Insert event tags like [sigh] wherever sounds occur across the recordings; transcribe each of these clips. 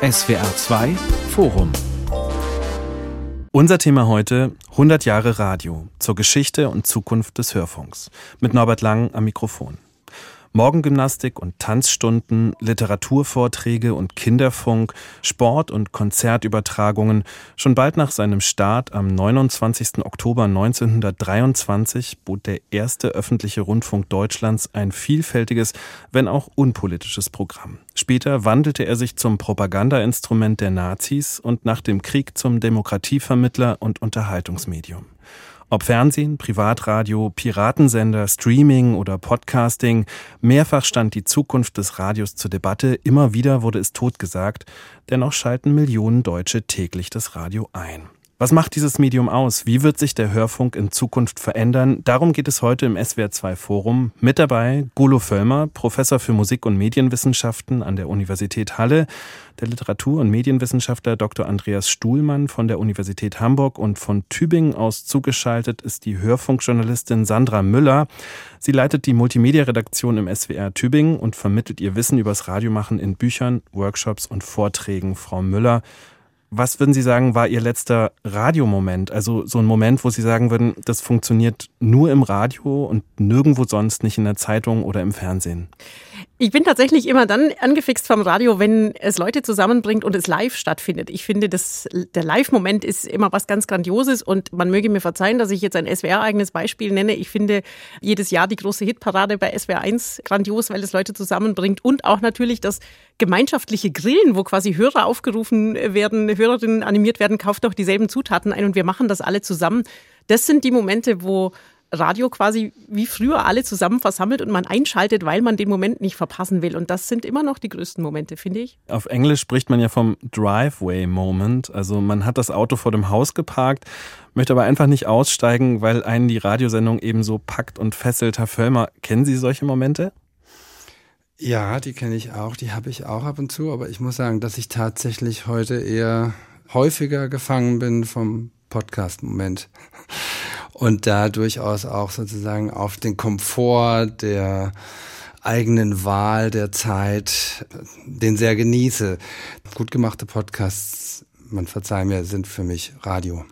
SWR 2 Forum unser Thema heute 100 Jahre Radio zur Geschichte und Zukunft des Hörfunks mit Norbert Lang am Mikrofon. Morgengymnastik und Tanzstunden, Literaturvorträge und Kinderfunk, Sport- und Konzertübertragungen. Schon bald nach seinem Start am 29. Oktober 1923 bot der erste öffentliche Rundfunk Deutschlands ein vielfältiges, wenn auch unpolitisches Programm. Später wandelte er sich zum Propagandainstrument der Nazis und nach dem Krieg zum Demokratievermittler und Unterhaltungsmedium. Ob Fernsehen, Privatradio, Piratensender, Streaming oder Podcasting, mehrfach stand die Zukunft des Radios zur Debatte, immer wieder wurde es totgesagt, dennoch schalten Millionen Deutsche täglich das Radio ein. Was macht dieses Medium aus? Wie wird sich der Hörfunk in Zukunft verändern? Darum geht es heute im SWR2 Forum. Mit dabei Golo Völlmer, Professor für Musik- und Medienwissenschaften an der Universität Halle, der Literatur- und Medienwissenschaftler Dr. Andreas Stuhlmann von der Universität Hamburg und von Tübingen aus zugeschaltet ist die Hörfunkjournalistin Sandra Müller. Sie leitet die Multimedia-Redaktion im SWR Tübingen und vermittelt ihr Wissen übers Radiomachen in Büchern, Workshops und Vorträgen. Frau Müller, was würden Sie sagen, war Ihr letzter Radiomoment? Also so ein Moment, wo Sie sagen würden, das funktioniert nur im Radio und nirgendwo sonst, nicht in der Zeitung oder im Fernsehen? Ich bin tatsächlich immer dann angefixt vom Radio, wenn es Leute zusammenbringt und es live stattfindet. Ich finde, das, der Live-Moment ist immer was ganz Grandioses und man möge mir verzeihen, dass ich jetzt ein SWR-eigenes Beispiel nenne. Ich finde jedes Jahr die große Hitparade bei SWR 1 grandios, weil es Leute zusammenbringt und auch natürlich das gemeinschaftliche Grillen, wo quasi Hörer aufgerufen werden, Hörerinnen animiert werden, kauft doch dieselben Zutaten ein und wir machen das alle zusammen. Das sind die Momente, wo Radio quasi wie früher alle zusammen versammelt und man einschaltet, weil man den Moment nicht verpassen will. Und das sind immer noch die größten Momente, finde ich. Auf Englisch spricht man ja vom Driveway Moment. Also man hat das Auto vor dem Haus geparkt, möchte aber einfach nicht aussteigen, weil einen die Radiosendung eben so packt und fesselt. Herr Völlmer, kennen Sie solche Momente? Ja, die kenne ich auch, die habe ich auch ab und zu, aber ich muss sagen, dass ich tatsächlich heute eher häufiger gefangen bin vom Podcast-Moment und da durchaus auch sozusagen auf den Komfort der eigenen Wahl der Zeit, den sehr genieße. Gut gemachte Podcasts, man verzeih mir, sind für mich Radio.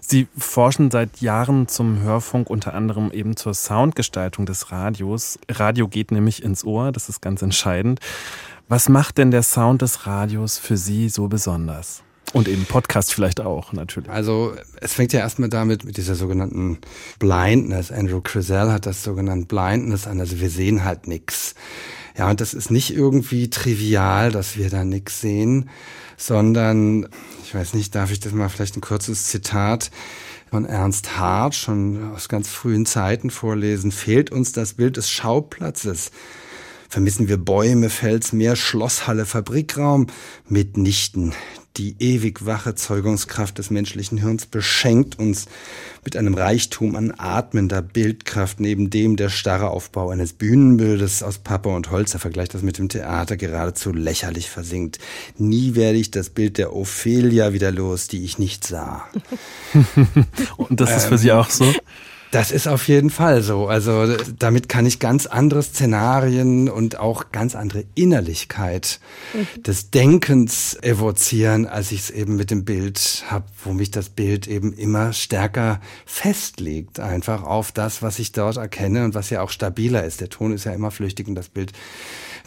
Sie forschen seit Jahren zum Hörfunk, unter anderem eben zur Soundgestaltung des Radios. Radio geht nämlich ins Ohr, das ist ganz entscheidend. Was macht denn der Sound des Radios für Sie so besonders? Und eben Podcast vielleicht auch, natürlich. Also es fängt ja erstmal damit mit dieser sogenannten Blindness. Andrew Crisell hat das sogenannt Blindness an. Also wir sehen halt nichts. Ja, und das ist nicht irgendwie trivial, dass wir da nichts sehen, sondern, ich weiß nicht, darf ich das mal vielleicht ein kurzes Zitat von Ernst Hart schon aus ganz frühen Zeiten vorlesen. Fehlt uns das Bild des Schauplatzes vermissen wir Bäume, Fels, Meer, Schlosshalle, Fabrikraum mitnichten. Die ewig wache Zeugungskraft des menschlichen Hirns beschenkt uns mit einem Reichtum an atmender Bildkraft, neben dem der starre Aufbau eines Bühnenbildes aus Pappe und Holz, er vergleicht das mit dem Theater, geradezu lächerlich versinkt. Nie werde ich das Bild der Ophelia wieder los, die ich nicht sah. [laughs] und das ist für Sie auch so? Das ist auf jeden Fall so. Also damit kann ich ganz andere Szenarien und auch ganz andere Innerlichkeit mhm. des Denkens evozieren, als ich es eben mit dem Bild habe, wo mich das Bild eben immer stärker festlegt, einfach auf das, was ich dort erkenne und was ja auch stabiler ist. Der Ton ist ja immer flüchtig und das Bild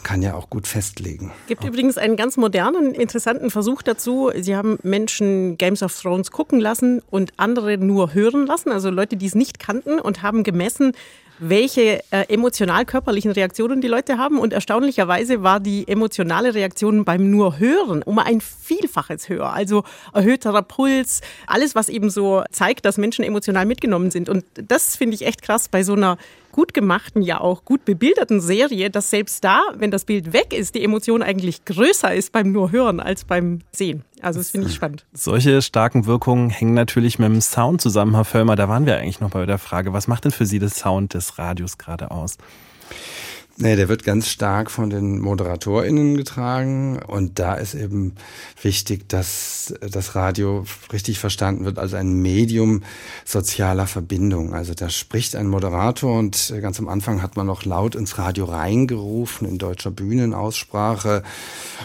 kann ja auch gut festlegen. Es gibt übrigens einen ganz modernen, interessanten Versuch dazu. Sie haben Menschen Games of Thrones gucken lassen und andere nur hören lassen, also Leute, die es nicht kannten und haben gemessen, welche äh, emotional-körperlichen Reaktionen die Leute haben. Und erstaunlicherweise war die emotionale Reaktion beim nur Hören um ein Vielfaches höher. Also erhöhterer Puls, alles, was eben so zeigt, dass Menschen emotional mitgenommen sind. Und das finde ich echt krass bei so einer gut gemachten, ja auch gut bebilderten Serie, dass selbst da, wenn das Bild weg ist, die Emotion eigentlich größer ist beim nur Hören als beim Sehen. Also das finde ich spannend. Solche starken Wirkungen hängen natürlich mit dem Sound zusammen, Herr Völlmer. Da waren wir eigentlich noch bei der Frage, was macht denn für Sie das Sound des Radios gerade aus? Nee, der wird ganz stark von den ModeratorInnen getragen. Und da ist eben wichtig, dass das Radio richtig verstanden wird als ein Medium sozialer Verbindung. Also da spricht ein Moderator und ganz am Anfang hat man noch laut ins Radio reingerufen in deutscher Bühnenaussprache.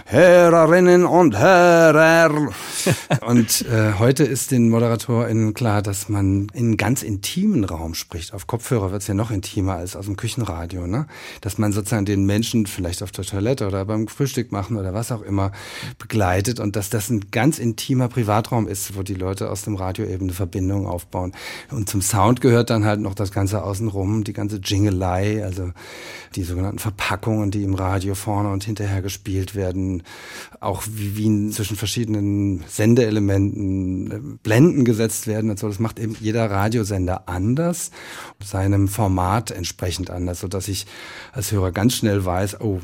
Hörerinnen und Hörer. [laughs] und äh, heute ist den ModeratorInnen klar, dass man in ganz intimen Raum spricht. Auf Kopfhörer wird es ja noch intimer als aus dem Küchenradio, ne? Dass man man sozusagen den Menschen vielleicht auf der Toilette oder beim Frühstück machen oder was auch immer begleitet und dass das ein ganz intimer Privatraum ist, wo die Leute aus dem Radio eben eine Verbindung aufbauen. Und zum Sound gehört dann halt noch das Ganze außenrum, die ganze Jingelei, also die sogenannten Verpackungen, die im Radio vorne und hinterher gespielt werden, auch wie, wie zwischen verschiedenen Sendeelementen äh, Blenden gesetzt werden und so. Das macht eben jeder Radiosender anders, seinem Format entsprechend anders, so dass ich als Hörer ganz schnell weiß, oh,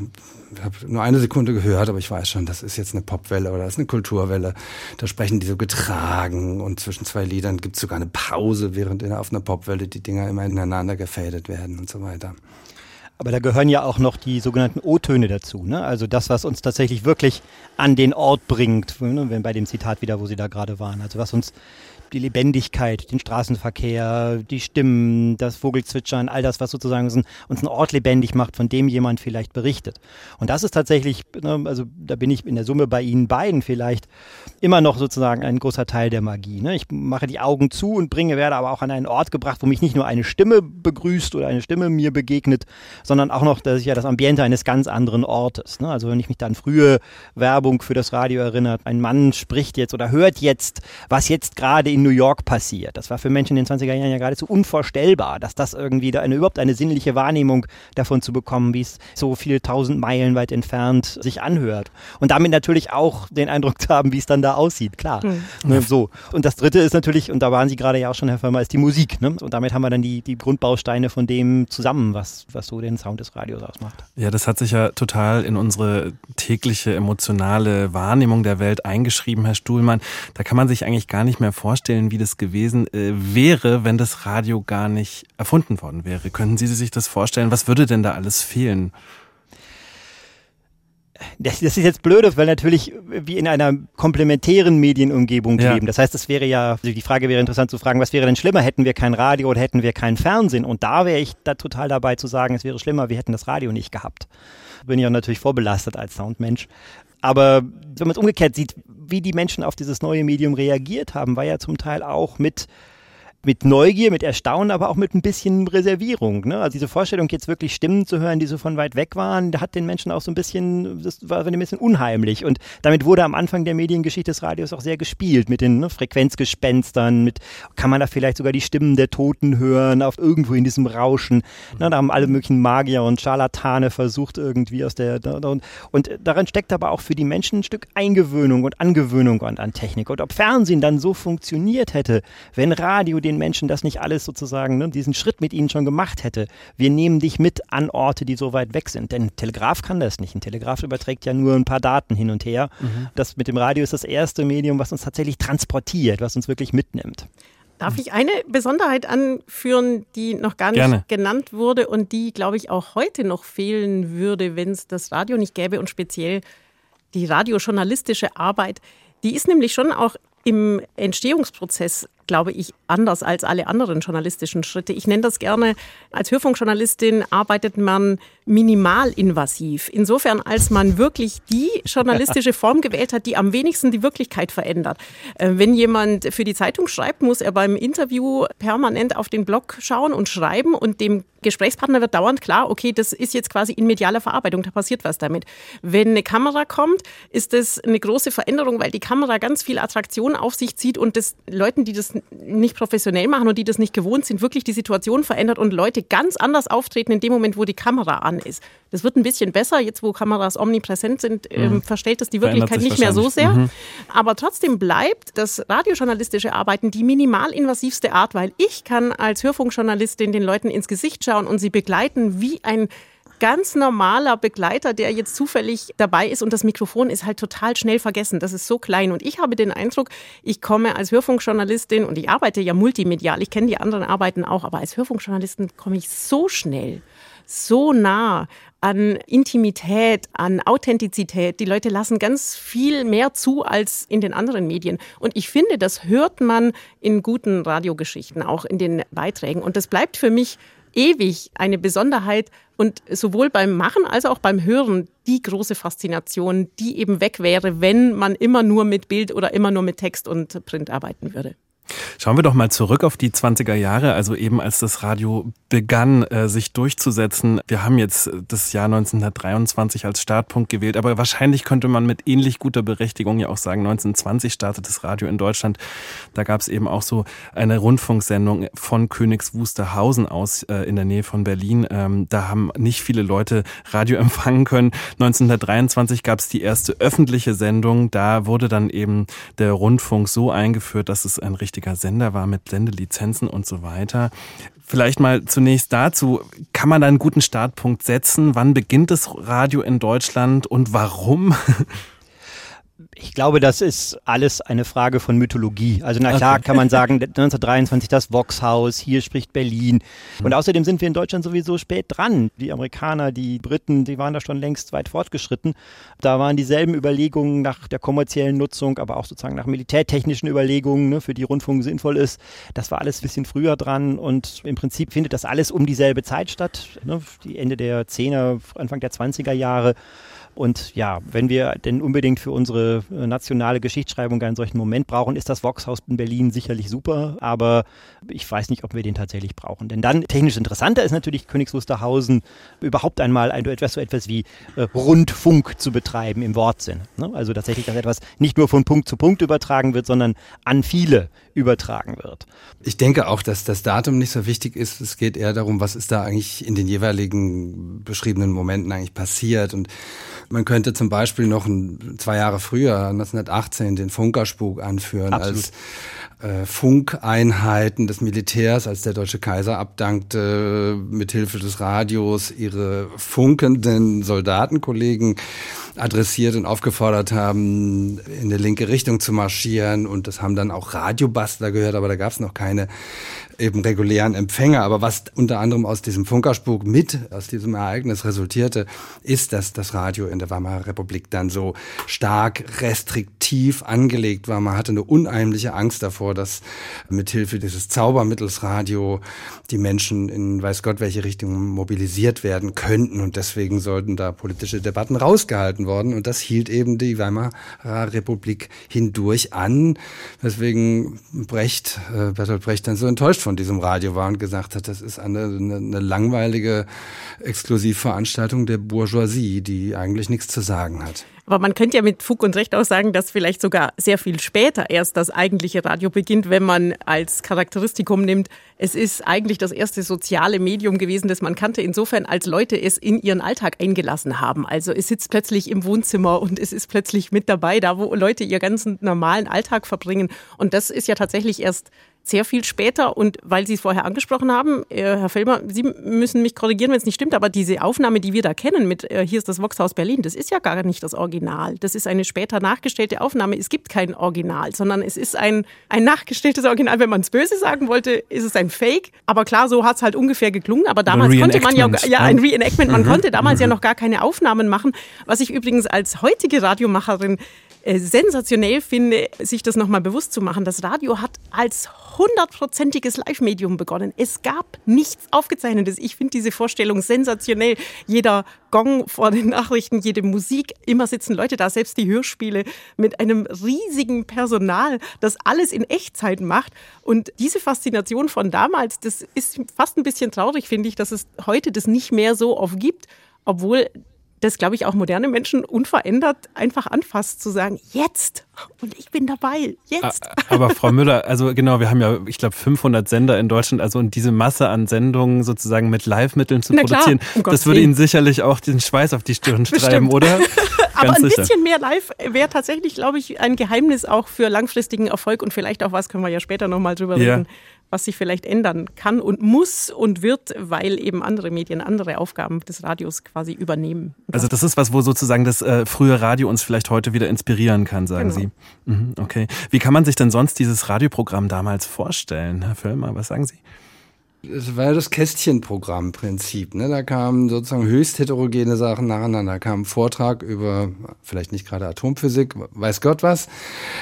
ich habe nur eine Sekunde gehört, aber ich weiß schon, das ist jetzt eine Popwelle oder das ist eine Kulturwelle. Da sprechen die so getragen und zwischen zwei Liedern gibt es sogar eine Pause, während in, auf einer Popwelle die Dinger immer ineinander gefadet werden und so weiter. Aber da gehören ja auch noch die sogenannten O-Töne dazu. Ne? Also das, was uns tatsächlich wirklich an den Ort bringt, ne? wenn bei dem Zitat wieder, wo Sie da gerade waren. Also was uns die Lebendigkeit, den Straßenverkehr, die Stimmen, das Vogelzwitschern, all das, was sozusagen uns einen Ort lebendig macht, von dem jemand vielleicht berichtet. Und das ist tatsächlich, ne, also da bin ich in der Summe bei Ihnen beiden vielleicht immer noch sozusagen ein großer Teil der Magie. Ne? Ich mache die Augen zu und bringe, werde aber auch an einen Ort gebracht, wo mich nicht nur eine Stimme begrüßt oder eine Stimme mir begegnet, sondern auch noch, dass ich ja das Ambiente eines ganz anderen Ortes. Ne? Also wenn ich mich da an frühe Werbung für das Radio erinnert, ein Mann spricht jetzt oder hört jetzt, was jetzt gerade in New York passiert. Das war für Menschen in den 20er Jahren ja geradezu unvorstellbar, dass das irgendwie da eine, überhaupt eine sinnliche Wahrnehmung davon zu bekommen, wie es so viele tausend Meilen weit entfernt sich anhört. Und damit natürlich auch den Eindruck zu haben, wie es dann da aussieht, klar. Mhm. So. Und das dritte ist natürlich, und da waren Sie gerade ja auch schon, Herr Firma, ist die Musik. Ne? Und damit haben wir dann die, die Grundbausteine von dem zusammen, was, was so den Sound des Radios ausmacht. Ja, das hat sich ja total in unsere tägliche emotionale Wahrnehmung der Welt eingeschrieben, Herr Stuhlmann. Da kann man sich eigentlich gar nicht mehr vorstellen, vorstellen, wie das gewesen äh, wäre, wenn das Radio gar nicht erfunden worden wäre. Könnten Sie sich das vorstellen? Was würde denn da alles fehlen? Das, das ist jetzt blöd, weil natürlich wir in einer komplementären Medienumgebung ja. leben. Das heißt, es wäre ja, also die Frage wäre interessant zu fragen, was wäre denn schlimmer? Hätten wir kein Radio oder hätten wir kein Fernsehen? Und da wäre ich da total dabei zu sagen, es wäre schlimmer, wir hätten das Radio nicht gehabt. Bin ich auch natürlich vorbelastet als Soundmensch. Aber wenn man es umgekehrt sieht, wie die Menschen auf dieses neue Medium reagiert haben, war ja zum Teil auch mit mit Neugier, mit Erstaunen, aber auch mit ein bisschen Reservierung. Ne? Also diese Vorstellung, jetzt wirklich Stimmen zu hören, die so von weit weg waren, hat den Menschen auch so ein bisschen, das war ein bisschen unheimlich. Und damit wurde am Anfang der Mediengeschichte des Radios auch sehr gespielt, mit den ne, Frequenzgespenstern, mit, kann man da vielleicht sogar die Stimmen der Toten hören, auf irgendwo in diesem Rauschen. Ne? Da haben alle möglichen Magier und Scharlatane versucht irgendwie aus der, und, und darin steckt aber auch für die Menschen ein Stück Eingewöhnung und Angewöhnung an, an Technik. Und ob Fernsehen dann so funktioniert hätte, wenn Radio den den Menschen das nicht alles sozusagen, ne, diesen Schritt mit ihnen schon gemacht hätte. Wir nehmen dich mit an Orte, die so weit weg sind. Denn ein Telegraph kann das nicht. Ein Telegraph überträgt ja nur ein paar Daten hin und her. Mhm. Das mit dem Radio ist das erste Medium, was uns tatsächlich transportiert, was uns wirklich mitnimmt. Darf ich eine Besonderheit anführen, die noch gar nicht Gerne. genannt wurde und die, glaube ich, auch heute noch fehlen würde, wenn es das Radio nicht gäbe und speziell die radiojournalistische Arbeit. Die ist nämlich schon auch im Entstehungsprozess glaube ich, anders als alle anderen journalistischen Schritte. Ich nenne das gerne, als Hörfunkjournalistin arbeitet man minimalinvasiv. Insofern, als man wirklich die journalistische [laughs] Form gewählt hat, die am wenigsten die Wirklichkeit verändert. Äh, wenn jemand für die Zeitung schreibt, muss er beim Interview permanent auf den Blog schauen und schreiben und dem Gesprächspartner wird dauernd klar, okay, das ist jetzt quasi in medialer Verarbeitung, da passiert was damit. Wenn eine Kamera kommt, ist das eine große Veränderung, weil die Kamera ganz viel Attraktion auf sich zieht und das Leuten, die das nicht professionell machen und die das nicht gewohnt sind, wirklich die Situation verändert und Leute ganz anders auftreten in dem Moment, wo die Kamera an ist. Das wird ein bisschen besser. Jetzt, wo Kameras omnipräsent sind, mhm. ähm, verstellt das die Wirklichkeit nicht mehr so sehr. Mhm. Aber trotzdem bleibt das radiojournalistische Arbeiten die minimalinvasivste Art, weil ich kann als Hörfunkjournalistin den Leuten ins Gesicht schauen und sie begleiten wie ein ganz normaler Begleiter, der jetzt zufällig dabei ist und das Mikrofon ist halt total schnell vergessen. Das ist so klein. Und ich habe den Eindruck, ich komme als Hörfunkjournalistin und ich arbeite ja multimedial, ich kenne die anderen Arbeiten auch, aber als Hörfunkjournalistin komme ich so schnell, so nah an Intimität, an Authentizität. Die Leute lassen ganz viel mehr zu als in den anderen Medien. Und ich finde, das hört man in guten Radiogeschichten, auch in den Beiträgen. Und das bleibt für mich ewig eine Besonderheit und sowohl beim Machen als auch beim Hören die große Faszination, die eben weg wäre, wenn man immer nur mit Bild oder immer nur mit Text und Print arbeiten würde. Schauen wir doch mal zurück auf die 20er Jahre, also eben als das Radio begann, äh, sich durchzusetzen. Wir haben jetzt das Jahr 1923 als Startpunkt gewählt, aber wahrscheinlich könnte man mit ähnlich guter Berechtigung ja auch sagen, 1920 startet das Radio in Deutschland. Da gab es eben auch so eine Rundfunksendung von Königs Wusterhausen aus äh, in der Nähe von Berlin. Ähm, da haben nicht viele Leute Radio [laughs] empfangen können. 1923 gab es die erste öffentliche Sendung. Da wurde dann eben der Rundfunk so eingeführt, dass es ein richtiger richtiger Sender war mit Sendelizenzen und so weiter. Vielleicht mal zunächst dazu, kann man da einen guten Startpunkt setzen? Wann beginnt das Radio in Deutschland und warum? [laughs] Ich glaube, das ist alles eine Frage von Mythologie. Also na klar okay. kann man sagen, [laughs] 1923 das Voxhaus, hier spricht Berlin. Und mhm. außerdem sind wir in Deutschland sowieso spät dran. Die Amerikaner, die Briten, die waren da schon längst weit fortgeschritten. Da waren dieselben Überlegungen nach der kommerziellen Nutzung, aber auch sozusagen nach militärtechnischen Überlegungen, ne, für die Rundfunk sinnvoll ist. Das war alles ein bisschen früher dran und im Prinzip findet das alles um dieselbe Zeit statt. Ne, die Ende der 10er, Anfang der 20er Jahre. Und ja, wenn wir denn unbedingt für unsere äh, nationale Geschichtsschreibung einen solchen Moment brauchen, ist das Voxhaus in Berlin sicherlich super, aber ich weiß nicht, ob wir den tatsächlich brauchen. Denn dann technisch interessanter ist natürlich Königs Wusterhausen überhaupt einmal ein, etwas so etwas wie äh, Rundfunk zu betreiben im Wortsinn. Ne? Also tatsächlich, dass etwas nicht nur von Punkt zu Punkt übertragen wird, sondern an viele übertragen wird. Ich denke auch, dass das Datum nicht so wichtig ist. Es geht eher darum, was ist da eigentlich in den jeweiligen beschriebenen Momenten eigentlich passiert und man könnte zum Beispiel noch ein, zwei Jahre früher, 1918, den Funkerspuk anführen Absolut. als äh, Funkeinheiten des Militärs, als der deutsche Kaiser abdankte, mithilfe des Radios ihre funkenden Soldatenkollegen adressiert und aufgefordert haben, in eine linke Richtung zu marschieren. Und das haben dann auch Radiobastler gehört, aber da gab es noch keine eben regulären Empfänger. Aber was unter anderem aus diesem Funkerspuk mit, aus diesem Ereignis resultierte, ist, dass das Radio in der Weimarer Republik dann so stark restriktiv angelegt war. Man hatte eine unheimliche Angst davor, dass mithilfe dieses Zaubermittels Radio die Menschen in weiß Gott welche Richtung mobilisiert werden könnten. Und deswegen sollten da politische Debatten rausgehalten worden. Und das hielt eben die Weimarer Republik hindurch an. Weswegen Brecht, äh, Bertolt Brecht dann so enttäuscht von diesem Radio war und gesagt hat, das ist eine, eine, eine langweilige Exklusivveranstaltung der Bourgeoisie, die eigentlich nichts zu sagen hat. Aber man könnte ja mit Fug und Recht auch sagen, dass vielleicht sogar sehr viel später erst das eigentliche Radio beginnt, wenn man als Charakteristikum nimmt, es ist eigentlich das erste soziale Medium gewesen, das man kannte, insofern als Leute es in ihren Alltag eingelassen haben. Also es sitzt plötzlich im Wohnzimmer und es ist plötzlich mit dabei, da wo Leute ihr ganzen normalen Alltag verbringen. Und das ist ja tatsächlich erst sehr viel später und weil Sie es vorher angesprochen haben, äh, Herr Fellmer, Sie müssen mich korrigieren, wenn es nicht stimmt, aber diese Aufnahme, die wir da kennen mit äh, Hier ist das Voxhaus Berlin, das ist ja gar nicht das Original. Das ist eine später nachgestellte Aufnahme. Es gibt kein Original, sondern es ist ein, ein nachgestelltes Original. Wenn man es böse sagen wollte, ist es ein Fake. Aber klar, so hat es halt ungefähr geklungen. Aber damals konnte man ja, ja ein Reenactment, man mhm. konnte damals mhm. ja noch gar keine Aufnahmen machen. Was ich übrigens als heutige Radiomacherin äh, sensationell finde, sich das nochmal bewusst zu machen. Das Radio hat als hundertprozentiges Live-Medium begonnen. Es gab nichts Aufgezeichnetes. Ich finde diese Vorstellung sensationell. Jeder Gong vor den Nachrichten, jede Musik, immer sitzen Leute da, selbst die Hörspiele mit einem riesigen Personal, das alles in Echtzeit macht. Und diese Faszination von damals, das ist fast ein bisschen traurig, finde ich, dass es heute das nicht mehr so oft gibt, obwohl das, glaube ich, auch moderne Menschen unverändert einfach anfasst, zu sagen, jetzt und ich bin dabei, jetzt. Aber Frau Müller, also genau, wir haben ja, ich glaube, 500 Sender in Deutschland, also und diese Masse an Sendungen sozusagen mit Live-Mitteln zu Na produzieren, um das würde Ihnen sicherlich auch den Schweiß auf die Stirn schreiben, oder? [laughs] Aber ein sicher. bisschen mehr Live wäre tatsächlich, glaube ich, ein Geheimnis auch für langfristigen Erfolg und vielleicht auch was, können wir ja später nochmal drüber ja. reden, was sich vielleicht ändern kann und muss und wird, weil eben andere Medien andere Aufgaben des Radios quasi übernehmen. Also das ist was, wo sozusagen das äh, frühe Radio uns vielleicht heute wieder inspirieren kann, sagen genau. Sie. Mhm, okay. Wie kann man sich denn sonst dieses Radioprogramm damals vorstellen, Herr Völlmer? Was sagen Sie? Es war ja das Kästchenprogramm-Prinzip. Ne? Da kamen sozusagen höchst heterogene Sachen nacheinander. Da kam ein Vortrag über, vielleicht nicht gerade Atomphysik, weiß Gott was,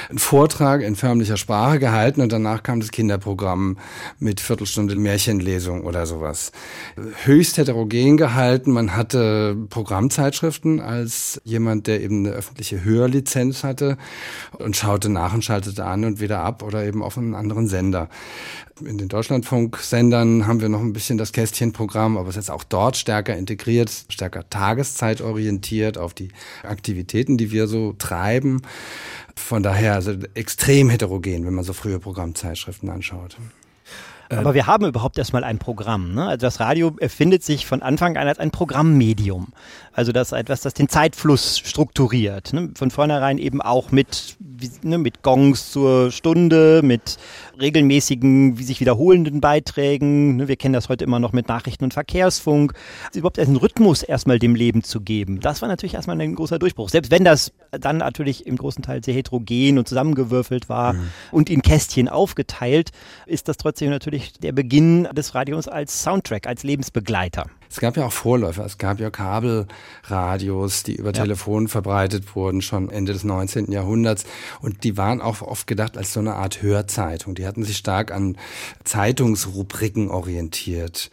ein Vortrag in förmlicher Sprache gehalten und danach kam das Kinderprogramm mit Viertelstunde Märchenlesung oder sowas. Höchst heterogen gehalten. Man hatte Programmzeitschriften als jemand, der eben eine öffentliche Hörlizenz hatte und schaute nach und schaltete an und wieder ab oder eben auf einen anderen Sender in den Deutschlandfunksendern haben wir noch ein bisschen das Kästchenprogramm, aber es ist auch dort stärker integriert, stärker tageszeitorientiert auf die Aktivitäten, die wir so treiben. Von daher also extrem heterogen, wenn man so frühe Programmzeitschriften anschaut. Aber wir haben überhaupt erstmal ein Programm. Ne? Also das Radio erfindet sich von Anfang an als ein Programmmedium. Also das ist etwas, das den Zeitfluss strukturiert. Ne? Von vornherein eben auch mit, ne, mit Gongs zur Stunde, mit regelmäßigen, wie sich wiederholenden Beiträgen. Ne? Wir kennen das heute immer noch mit Nachrichten und Verkehrsfunk. Also überhaupt einen Rhythmus erstmal dem Leben zu geben. Das war natürlich erstmal ein großer Durchbruch. Selbst wenn das dann natürlich im großen Teil sehr heterogen und zusammengewürfelt war mhm. und in Kästchen aufgeteilt, ist das trotzdem natürlich der Beginn des Radios als Soundtrack, als Lebensbegleiter. Es gab ja auch Vorläufer. Es gab ja Kabelradios, die über ja. Telefon verbreitet wurden, schon Ende des 19. Jahrhunderts. Und die waren auch oft gedacht als so eine Art Hörzeitung. Die hatten sich stark an Zeitungsrubriken orientiert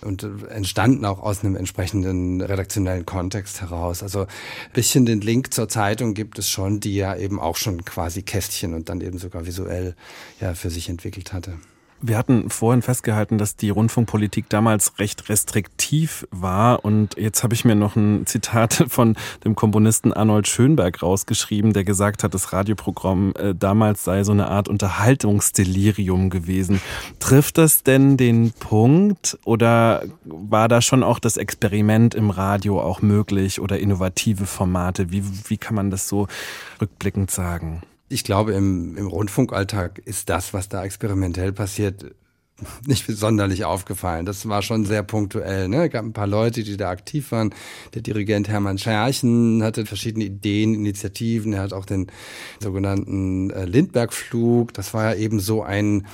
und entstanden auch aus einem entsprechenden redaktionellen Kontext heraus. Also ein bisschen den Link zur Zeitung gibt es schon, die ja eben auch schon quasi Kästchen und dann eben sogar visuell ja für sich entwickelt hatte. Wir hatten vorhin festgehalten, dass die Rundfunkpolitik damals recht restriktiv war. Und jetzt habe ich mir noch ein Zitat [laughs] von dem Komponisten Arnold Schönberg rausgeschrieben, der gesagt hat, das Radioprogramm äh, damals sei so eine Art Unterhaltungsdelirium gewesen. Trifft das denn den Punkt oder war da schon auch das Experiment im Radio auch möglich oder innovative Formate? Wie, wie kann man das so rückblickend sagen? Ich glaube, im, im Rundfunkalltag ist das, was da experimentell passiert, nicht sonderlich aufgefallen. Das war schon sehr punktuell. Ne? Gab ein paar Leute, die da aktiv waren. Der Dirigent Hermann Scherchen hatte verschiedene Ideen, Initiativen. Er hat auch den sogenannten äh, Lindbergh-Flug. Das war ja eben so ein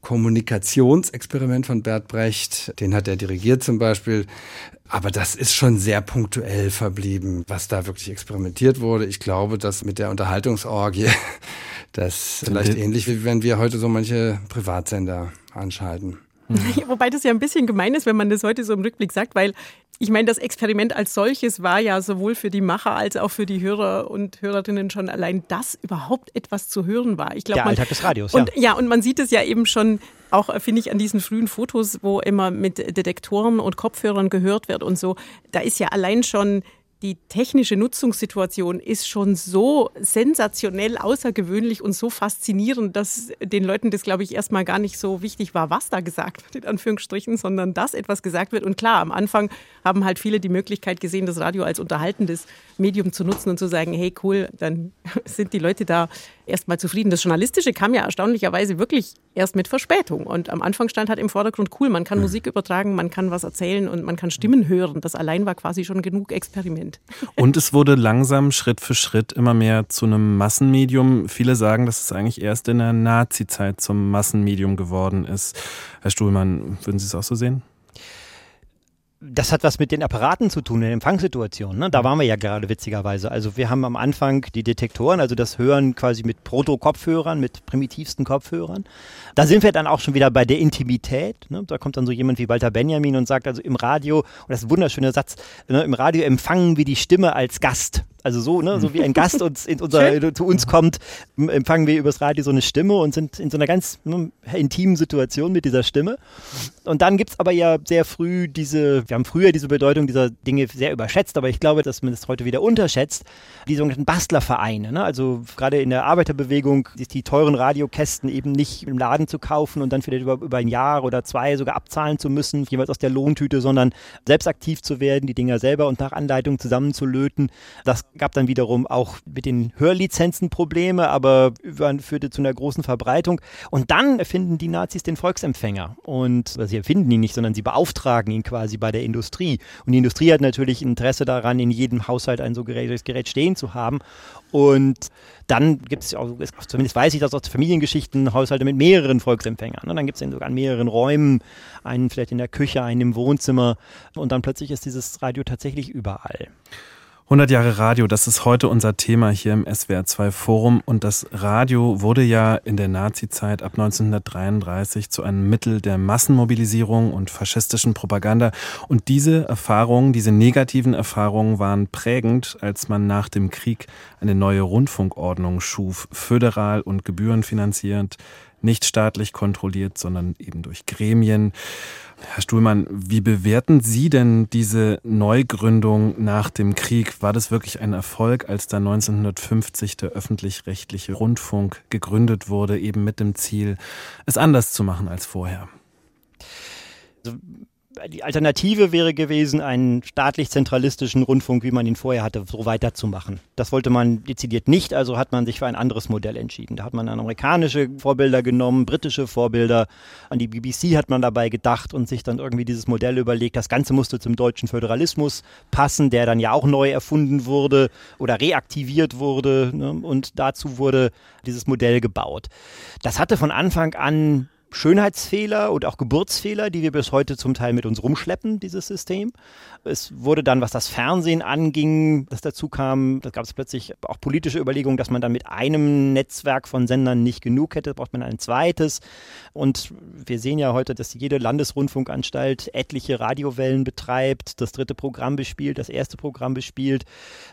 Kommunikationsexperiment von Bert Brecht. Den hat er dirigiert zum Beispiel. Aber das ist schon sehr punktuell verblieben, was da wirklich experimentiert wurde. Ich glaube, dass mit der Unterhaltungsorgie, [laughs] das vielleicht ähnlich wie wenn wir heute so manche Privatsender anschalten. [laughs] Mhm. Wobei das ja ein bisschen gemein ist, wenn man das heute so im Rückblick sagt, weil ich meine, das Experiment als solches war ja sowohl für die Macher als auch für die Hörer und Hörerinnen schon allein, dass überhaupt etwas zu hören war. Ich glaub, Der man, Alltag des Radios, und, ja. Ja, und man sieht es ja eben schon auch, finde ich, an diesen frühen Fotos, wo immer mit Detektoren und Kopfhörern gehört wird und so. Da ist ja allein schon die technische Nutzungssituation ist schon so sensationell außergewöhnlich und so faszinierend, dass den Leuten das, glaube ich, erstmal gar nicht so wichtig war, was da gesagt wird, in Anführungsstrichen, sondern dass etwas gesagt wird. Und klar, am Anfang haben halt viele die Möglichkeit gesehen, das Radio als unterhaltendes Medium zu nutzen und zu sagen, hey cool, dann [laughs] sind die Leute da erstmal zufrieden. Das Journalistische kam ja erstaunlicherweise wirklich erst mit Verspätung. Und am Anfang stand halt im Vordergrund, cool, man kann. Musik übertragen, man kann was erzählen und man kann Stimmen hören. Das allein war quasi schon genug Experiment. [laughs] Und es wurde langsam Schritt für Schritt immer mehr zu einem Massenmedium. Viele sagen, dass es eigentlich erst in der Nazi-Zeit zum Massenmedium geworden ist. Herr Stuhlmann, würden Sie es auch so sehen? Das hat was mit den Apparaten zu tun, in Empfangssituationen. Ne? Da waren wir ja gerade witzigerweise. Also wir haben am Anfang die Detektoren, also das Hören quasi mit Proto-Kopfhörern, mit primitivsten Kopfhörern. Da sind wir dann auch schon wieder bei der Intimität. Ne? Da kommt dann so jemand wie Walter Benjamin und sagt also im Radio, und das ist ein wunderschöner Satz, ne? im Radio empfangen wir die Stimme als Gast. Also so, ne, so wie ein [laughs] Gast uns in unser, zu uns kommt, empfangen wir übers Radio so eine Stimme und sind in so einer ganz ne, intimen Situation mit dieser Stimme. Und dann gibt es aber ja sehr früh diese, wir haben früher diese Bedeutung dieser Dinge sehr überschätzt, aber ich glaube, dass man das heute wieder unterschätzt, die sogenannten Bastlervereine. Ne? Also gerade in der Arbeiterbewegung ist die teuren Radiokästen eben nicht im Laden zu kaufen und dann vielleicht über, über ein Jahr oder zwei sogar abzahlen zu müssen, jeweils aus der Lohntüte, sondern selbst aktiv zu werden, die Dinger selber und nach Anleitung zusammenzulöten. Das gab dann wiederum auch mit den Hörlizenzen Probleme, aber führte zu einer großen Verbreitung. Und dann erfinden die Nazis den Volksempfänger. Und sie erfinden ihn nicht, sondern sie beauftragen ihn quasi bei der Industrie. Und die Industrie hat natürlich Interesse daran, in jedem Haushalt ein so gerätes Gerät stehen zu haben. Und dann gibt es auch, zumindest weiß ich das aus Familiengeschichten, Haushalte mit mehreren Volksempfängern. Und dann gibt es den sogar in mehreren Räumen, einen vielleicht in der Küche, einen im Wohnzimmer. Und dann plötzlich ist dieses Radio tatsächlich überall. 100 Jahre Radio, das ist heute unser Thema hier im SWR2 Forum. Und das Radio wurde ja in der Nazizeit ab 1933 zu einem Mittel der Massenmobilisierung und faschistischen Propaganda. Und diese Erfahrungen, diese negativen Erfahrungen waren prägend, als man nach dem Krieg eine neue Rundfunkordnung schuf, föderal und gebührenfinanzierend, nicht staatlich kontrolliert, sondern eben durch Gremien. Herr Stuhlmann, wie bewerten Sie denn diese Neugründung nach dem Krieg? War das wirklich ein Erfolg, als da 1950 der öffentlich-rechtliche Rundfunk gegründet wurde, eben mit dem Ziel, es anders zu machen als vorher? Also die Alternative wäre gewesen, einen staatlich-zentralistischen Rundfunk, wie man ihn vorher hatte, so weiterzumachen. Das wollte man dezidiert nicht, also hat man sich für ein anderes Modell entschieden. Da hat man amerikanische Vorbilder genommen, britische Vorbilder, an die BBC hat man dabei gedacht und sich dann irgendwie dieses Modell überlegt. Das Ganze musste zum deutschen Föderalismus passen, der dann ja auch neu erfunden wurde oder reaktiviert wurde. Ne? Und dazu wurde dieses Modell gebaut. Das hatte von Anfang an Schönheitsfehler und auch Geburtsfehler, die wir bis heute zum Teil mit uns rumschleppen, dieses System. Es wurde dann, was das Fernsehen anging, das dazu kam, da gab es plötzlich auch politische Überlegungen, dass man dann mit einem Netzwerk von Sendern nicht genug hätte, braucht man ein zweites. Und wir sehen ja heute, dass jede Landesrundfunkanstalt etliche Radiowellen betreibt, das dritte Programm bespielt, das erste Programm bespielt.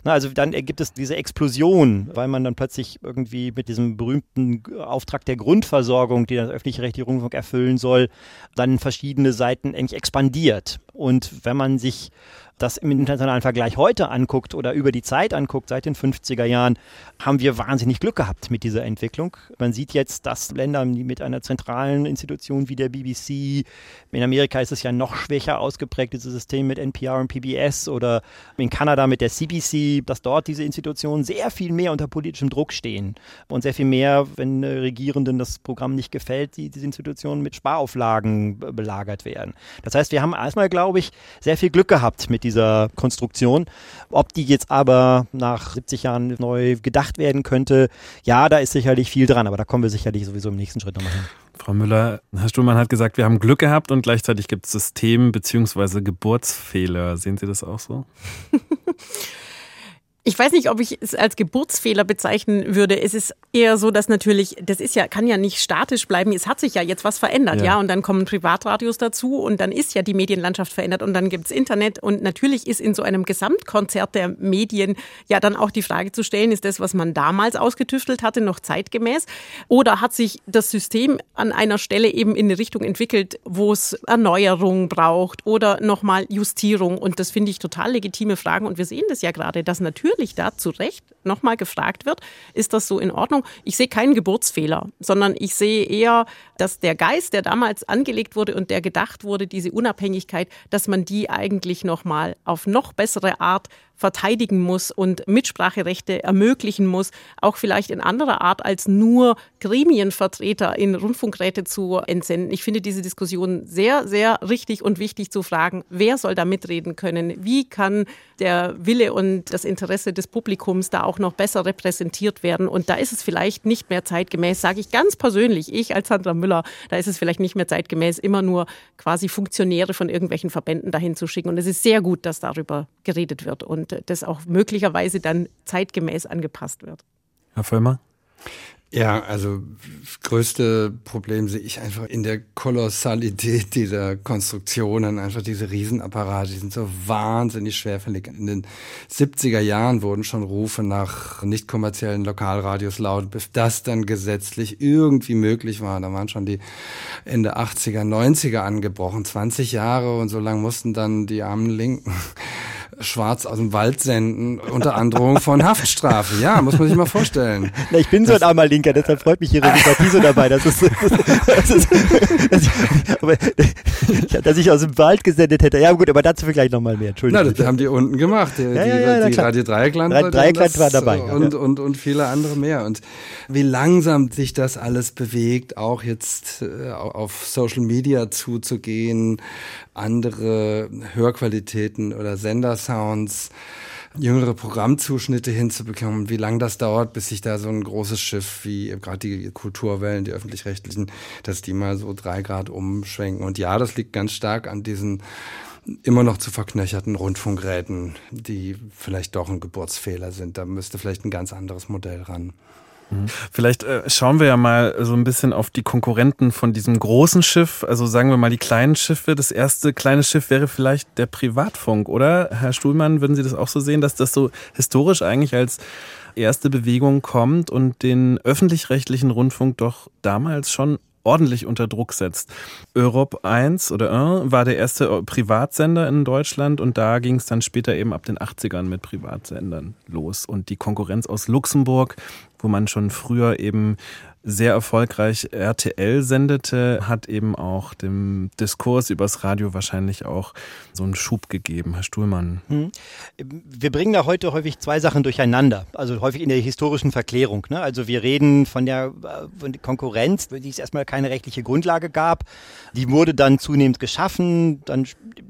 Na, also dann ergibt es diese Explosion, weil man dann plötzlich irgendwie mit diesem berühmten Auftrag der Grundversorgung, die das öffentlich-rechtliche Rundfunk erfüllen soll, dann verschiedene Seiten eigentlich expandiert. Und wenn man sich das im internationalen Vergleich heute anguckt oder über die Zeit anguckt, seit den 50er Jahren, haben wir wahnsinnig Glück gehabt mit dieser Entwicklung. Man sieht jetzt, dass Länder mit einer zentralen Institution wie der BBC, in Amerika ist es ja noch schwächer ausgeprägt, dieses System mit NPR und PBS oder in Kanada mit der CBC, dass dort diese Institutionen sehr viel mehr unter politischem Druck stehen und sehr viel mehr, wenn äh, Regierenden das Programm nicht gefällt, die, diese Institutionen mit Sparauflagen belagert werden. Das heißt, wir haben erstmal, glaube ich, sehr viel Glück gehabt mit dieser Konstruktion. Ob die jetzt aber nach 70 Jahren neu gedacht werden könnte, ja, da ist sicherlich viel dran, aber da kommen wir sicherlich sowieso im nächsten Schritt nochmal hin. Frau Müller, Herr Stuhlmann hat gesagt, wir haben Glück gehabt und gleichzeitig gibt es System- bzw. Geburtsfehler. Sehen Sie das auch so? [laughs] Ich weiß nicht, ob ich es als Geburtsfehler bezeichnen würde. Es ist eher so, dass natürlich, das ist ja, kann ja nicht statisch bleiben. Es hat sich ja jetzt was verändert, ja. ja? Und dann kommen Privatradios dazu und dann ist ja die Medienlandschaft verändert und dann gibt's Internet. Und natürlich ist in so einem Gesamtkonzert der Medien ja dann auch die Frage zu stellen, ist das, was man damals ausgetüftelt hatte, noch zeitgemäß? Oder hat sich das System an einer Stelle eben in eine Richtung entwickelt, wo es Erneuerung braucht oder nochmal Justierung? Und das finde ich total legitime Fragen. Und wir sehen das ja gerade, dass natürlich natürlich da zu Recht nochmal gefragt wird, ist das so in Ordnung? Ich sehe keinen Geburtsfehler, sondern ich sehe eher, dass der Geist, der damals angelegt wurde und der gedacht wurde, diese Unabhängigkeit, dass man die eigentlich nochmal auf noch bessere Art verteidigen muss und Mitspracherechte ermöglichen muss, auch vielleicht in anderer Art als nur Gremienvertreter in Rundfunkräte zu entsenden. Ich finde diese Diskussion sehr, sehr richtig und wichtig zu fragen, wer soll da mitreden können? Wie kann der Wille und das Interesse des Publikums da auch noch besser repräsentiert werden? Und da ist es vielleicht nicht mehr zeitgemäß, sage ich ganz persönlich, ich als Sandra Müller, da ist es vielleicht nicht mehr zeitgemäß, immer nur quasi Funktionäre von irgendwelchen Verbänden dahin zu schicken. Und es ist sehr gut, dass darüber geredet wird. Und und das auch möglicherweise dann zeitgemäß angepasst wird. Herr Vollmer? Ja, also das größte Problem sehe ich einfach in der Kolossalität dieser Konstruktionen, einfach diese Riesenapparate, die sind so wahnsinnig schwerfällig. In den 70er Jahren wurden schon Rufe nach nicht kommerziellen Lokalradios laut, bis das dann gesetzlich irgendwie möglich war. Da waren schon die Ende 80er, 90er angebrochen, 20 Jahre und so lange mussten dann die armen Linken schwarz aus dem Wald senden, unter Androhung von Haftstrafe. Ja, muss man sich mal vorstellen. Na, ich bin so ein armer Linker, deshalb freut mich Ihre Sympathie so dabei. Das ist, das ist, das ist, aber, dass ich aus dem Wald gesendet hätte. Ja gut, aber dazu vielleicht nochmal mehr. Entschuldigung. Na, das haben die unten gemacht. Die, ja, ja, ja, die Radio Dreieckland, Dreieckland war dabei. Und, und, und viele andere mehr. Und wie langsam sich das alles bewegt, auch jetzt äh, auf Social Media zuzugehen, andere Hörqualitäten oder Sendersounds jüngere Programmzuschnitte hinzubekommen, wie lange das dauert, bis sich da so ein großes Schiff wie gerade die Kulturwellen, die öffentlich-rechtlichen, dass die mal so drei Grad umschwenken. Und ja, das liegt ganz stark an diesen immer noch zu verknöcherten Rundfunkräten, die vielleicht doch ein Geburtsfehler sind. Da müsste vielleicht ein ganz anderes Modell ran. Mhm. Vielleicht äh, schauen wir ja mal so ein bisschen auf die Konkurrenten von diesem großen Schiff. Also sagen wir mal die kleinen Schiffe. Das erste kleine Schiff wäre vielleicht der Privatfunk, oder? Herr Stuhlmann, würden Sie das auch so sehen, dass das so historisch eigentlich als erste Bewegung kommt und den öffentlich-rechtlichen Rundfunk doch damals schon ordentlich unter Druck setzt. Europe 1 oder 1 war der erste Privatsender in Deutschland und da ging es dann später eben ab den 80ern mit Privatsendern los. Und die Konkurrenz aus Luxemburg, wo man schon früher eben sehr erfolgreich RTL sendete, hat eben auch dem Diskurs übers Radio wahrscheinlich auch so einen Schub gegeben, Herr Stuhlmann. Hm. Wir bringen da heute häufig zwei Sachen durcheinander, also häufig in der historischen Verklärung. Ne? Also wir reden von der, von der Konkurrenz, für die es erstmal keine rechtliche Grundlage gab. Die wurde dann zunehmend geschaffen, dann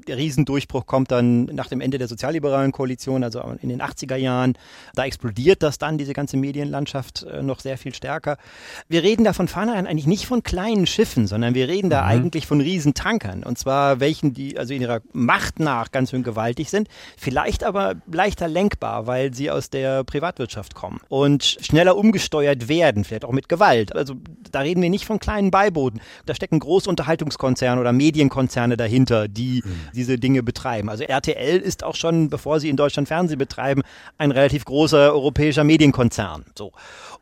der Riesendurchbruch kommt dann nach dem Ende der sozialliberalen Koalition, also in den 80er Jahren. Da explodiert das dann, diese ganze Medienlandschaft, äh, noch sehr viel stärker wir reden da von vornherein eigentlich nicht von kleinen Schiffen, sondern wir reden da mhm. eigentlich von Riesentankern. Und zwar welchen, die also in ihrer Macht nach ganz schön gewaltig sind, vielleicht aber leichter lenkbar, weil sie aus der Privatwirtschaft kommen und schneller umgesteuert werden, vielleicht auch mit Gewalt. Also da reden wir nicht von kleinen Beibooten. Da stecken Großunterhaltungskonzerne oder Medienkonzerne dahinter, die mhm. diese Dinge betreiben. Also RTL ist auch schon, bevor sie in Deutschland Fernsehen betreiben, ein relativ großer europäischer Medienkonzern. So.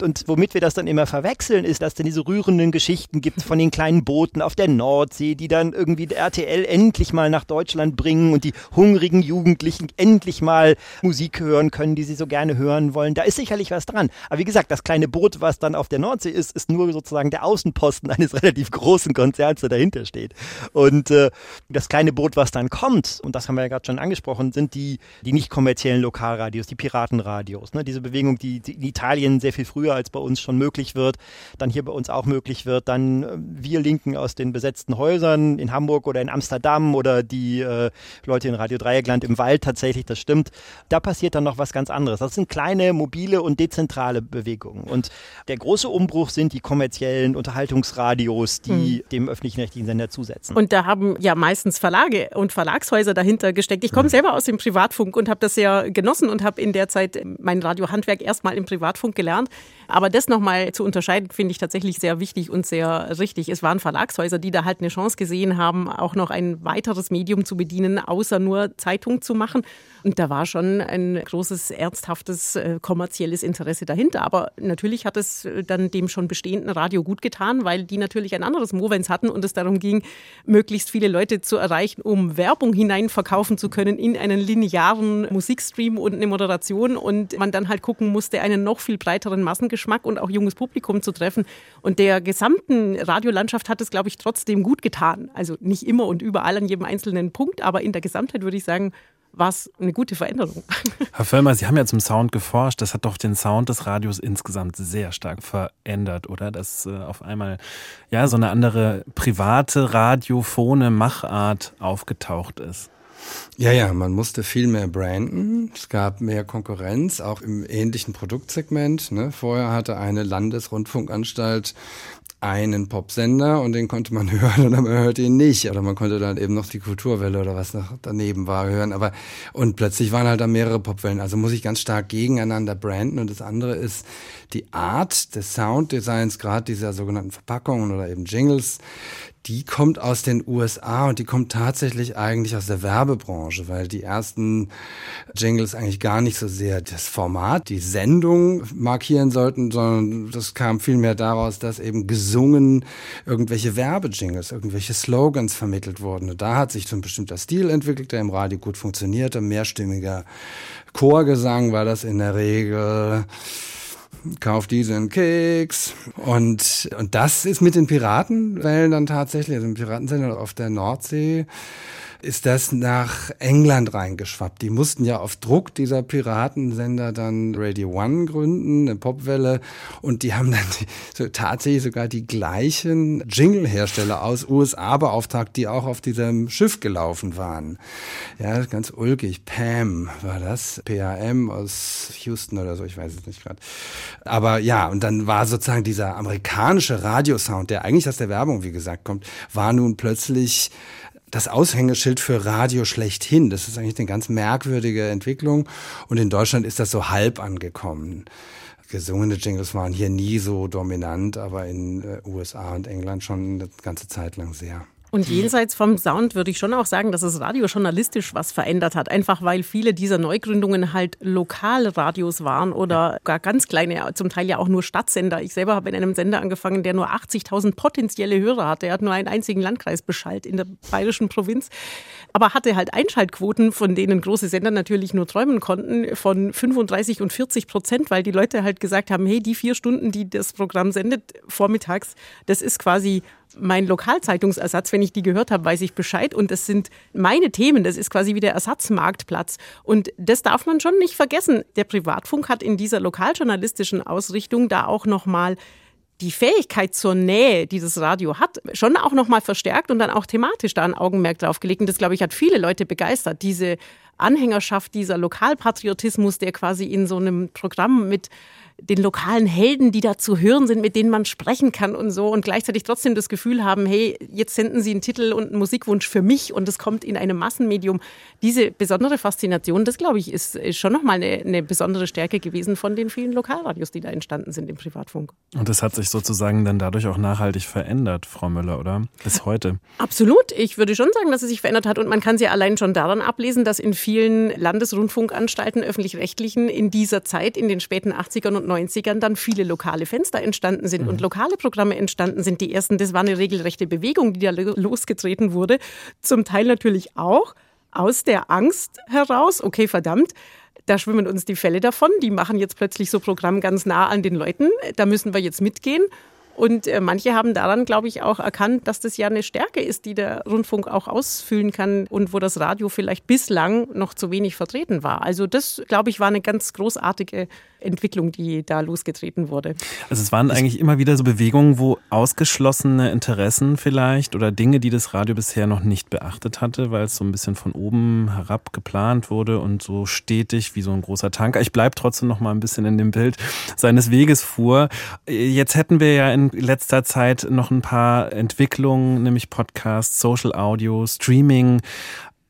Und womit wir das dann immer verwechseln, ist, dass es dann diese rührenden Geschichten gibt von den kleinen Booten auf der Nordsee, die dann irgendwie RTL endlich mal nach Deutschland bringen und die hungrigen Jugendlichen endlich mal Musik hören können, die sie so gerne hören wollen. Da ist sicherlich was dran. Aber wie gesagt, das kleine Boot, was dann auf der Nordsee ist, ist nur sozusagen der Außenposten [laughs] eines relativ großen Konzerns, der dahinter steht. Und äh, das kleine Boot, was dann kommt, und das haben wir ja gerade schon angesprochen, sind die, die nicht kommerziellen Lokalradios, die Piratenradios. Ne? Diese Bewegung, die, die in Italien sehr viel früher früher als bei uns schon möglich wird, dann hier bei uns auch möglich wird, dann äh, wir Linken aus den besetzten Häusern in Hamburg oder in Amsterdam oder die äh, Leute in Radio Dreieckland im Wald tatsächlich, das stimmt. Da passiert dann noch was ganz anderes. Das sind kleine, mobile und dezentrale Bewegungen. Und der große Umbruch sind die kommerziellen Unterhaltungsradios, die hm. dem öffentlichen rechtlichen Sender zusetzen. Und da haben ja meistens Verlage und Verlagshäuser dahinter gesteckt. Ich komme hm. selber aus dem Privatfunk und habe das sehr genossen und habe in der Zeit mein Radiohandwerk erstmal im Privatfunk gelernt. Aber das nochmal zu unterscheiden, finde ich tatsächlich sehr wichtig und sehr richtig. Es waren Verlagshäuser, die da halt eine Chance gesehen haben, auch noch ein weiteres Medium zu bedienen, außer nur Zeitung zu machen. Und da war schon ein großes, ernsthaftes, äh, kommerzielles Interesse dahinter. Aber natürlich hat es äh, dann dem schon bestehenden Radio gut getan, weil die natürlich ein anderes Movens hatten und es darum ging, möglichst viele Leute zu erreichen, um Werbung hineinverkaufen zu können in einen linearen Musikstream und eine Moderation und man dann halt gucken musste, einen noch viel breiteren Massengeschmack und auch junges Publikum zu treffen. Und der gesamten Radiolandschaft hat es, glaube ich, trotzdem gut getan. Also nicht immer und überall an jedem einzelnen Punkt, aber in der Gesamtheit würde ich sagen, war es eine gute Veränderung. [laughs] Herr Völlmer, Sie haben ja zum Sound geforscht. Das hat doch den Sound des Radios insgesamt sehr stark verändert, oder? Dass äh, auf einmal ja so eine andere private radiophone Machart aufgetaucht ist. Ja, ja, man musste viel mehr branden. Es gab mehr Konkurrenz, auch im ähnlichen Produktsegment. Ne? Vorher hatte eine Landesrundfunkanstalt einen Popsender und den konnte man [laughs] hören oder man hörte ihn nicht. Oder man konnte dann eben noch die Kulturwelle oder was noch daneben war hören. Aber und plötzlich waren halt da mehrere Popwellen. Also muss ich ganz stark gegeneinander branden. Und das andere ist die Art des Sounddesigns, gerade dieser sogenannten Verpackungen oder eben Jingles, die kommt aus den USA und die kommt tatsächlich eigentlich aus der Werbebranche, weil die ersten Jingles eigentlich gar nicht so sehr das Format, die Sendung markieren sollten, sondern das kam vielmehr daraus, dass eben gesungen irgendwelche Werbejingles, irgendwelche Slogans vermittelt wurden. Und da hat sich so ein bestimmter Stil entwickelt, der im Radio gut funktionierte, mehrstimmiger Chorgesang war das in der Regel kauf diesen Keks. Und, und das ist mit den Piratenwellen dann tatsächlich, also im Piratensender auf der Nordsee, ist das nach England reingeschwappt. Die mussten ja auf Druck dieser Piratensender dann Radio One gründen, eine Popwelle, und die haben dann die, so, tatsächlich sogar die gleichen Jingle-Hersteller aus USA beauftragt, die auch auf diesem Schiff gelaufen waren. Ja, ganz ulkig. Pam war das, P-A-M aus Houston oder so, ich weiß es nicht gerade. Aber ja, und dann war sozusagen dieser amerikanische Radiosound, der eigentlich aus der Werbung, wie gesagt, kommt, war nun plötzlich das Aushängeschild für Radio schlechthin. Das ist eigentlich eine ganz merkwürdige Entwicklung. Und in Deutschland ist das so halb angekommen. Gesungene Jingles waren hier nie so dominant, aber in äh, USA und England schon eine ganze Zeit lang sehr. Und jenseits vom Sound würde ich schon auch sagen, dass das Radio journalistisch was verändert hat. Einfach weil viele dieser Neugründungen halt Lokalradios waren oder gar ganz kleine, zum Teil ja auch nur Stadtsender. Ich selber habe in einem Sender angefangen, der nur 80.000 potenzielle Hörer hatte. Er hat nur einen einzigen Landkreis beschallt in der bayerischen Provinz, aber hatte halt Einschaltquoten, von denen große Sender natürlich nur träumen konnten, von 35 und 40 Prozent, weil die Leute halt gesagt haben, hey, die vier Stunden, die das Programm sendet vormittags, das ist quasi mein Lokalzeitungsersatz, wenn ich die gehört habe, weiß ich Bescheid. Und das sind meine Themen. Das ist quasi wie der Ersatzmarktplatz. Und das darf man schon nicht vergessen. Der Privatfunk hat in dieser lokaljournalistischen Ausrichtung da auch nochmal die Fähigkeit zur Nähe, die das Radio hat, schon auch nochmal verstärkt und dann auch thematisch da ein Augenmerk drauf gelegt. Und das, glaube ich, hat viele Leute begeistert. Diese Anhängerschaft, dieser Lokalpatriotismus, der quasi in so einem Programm mit den lokalen Helden, die da zu hören sind, mit denen man sprechen kann und so und gleichzeitig trotzdem das Gefühl haben, hey, jetzt senden Sie einen Titel und einen Musikwunsch für mich und es kommt in einem Massenmedium. Diese besondere Faszination, das glaube ich, ist, ist schon nochmal eine, eine besondere Stärke gewesen von den vielen Lokalradios, die da entstanden sind im Privatfunk. Und das hat sich sozusagen dann dadurch auch nachhaltig verändert, Frau Müller, oder? Bis heute. Absolut. Ich würde schon sagen, dass es sich verändert hat und man kann sie allein schon daran ablesen, dass in vielen Landesrundfunkanstalten, öffentlich-rechtlichen, in dieser Zeit, in den späten 80ern und und 90ern dann viele lokale Fenster entstanden sind mhm. und lokale Programme entstanden sind. Die ersten, das war eine regelrechte Bewegung, die da losgetreten wurde. Zum Teil natürlich auch aus der Angst heraus, okay, verdammt, da schwimmen uns die Fälle davon. Die machen jetzt plötzlich so Programm ganz nah an den Leuten. Da müssen wir jetzt mitgehen. Und äh, manche haben daran, glaube ich, auch erkannt, dass das ja eine Stärke ist, die der Rundfunk auch ausfüllen kann und wo das Radio vielleicht bislang noch zu wenig vertreten war. Also das, glaube ich, war eine ganz großartige Entwicklung, die da losgetreten wurde. Also es waren eigentlich immer wieder so Bewegungen, wo ausgeschlossene Interessen vielleicht oder Dinge, die das Radio bisher noch nicht beachtet hatte, weil es so ein bisschen von oben herab geplant wurde und so stetig wie so ein großer Tanker. Ich bleibe trotzdem noch mal ein bisschen in dem Bild seines Weges fuhr. Jetzt hätten wir ja in letzter Zeit noch ein paar Entwicklungen, nämlich Podcasts, Social Audio, Streaming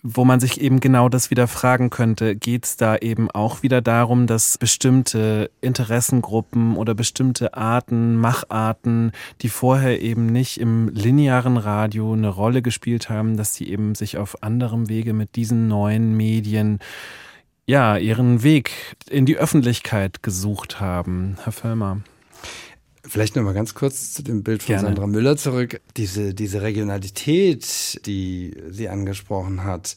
wo man sich eben genau das wieder fragen könnte, geht es da eben auch wieder darum, dass bestimmte Interessengruppen oder bestimmte Arten, Macharten, die vorher eben nicht im linearen Radio eine Rolle gespielt haben, dass die eben sich auf anderem Wege mit diesen neuen Medien ja, ihren Weg in die Öffentlichkeit gesucht haben. Herr Völlmer. Vielleicht noch mal ganz kurz zu dem Bild von Gerne. Sandra Müller zurück. Diese, diese Regionalität, die sie angesprochen hat,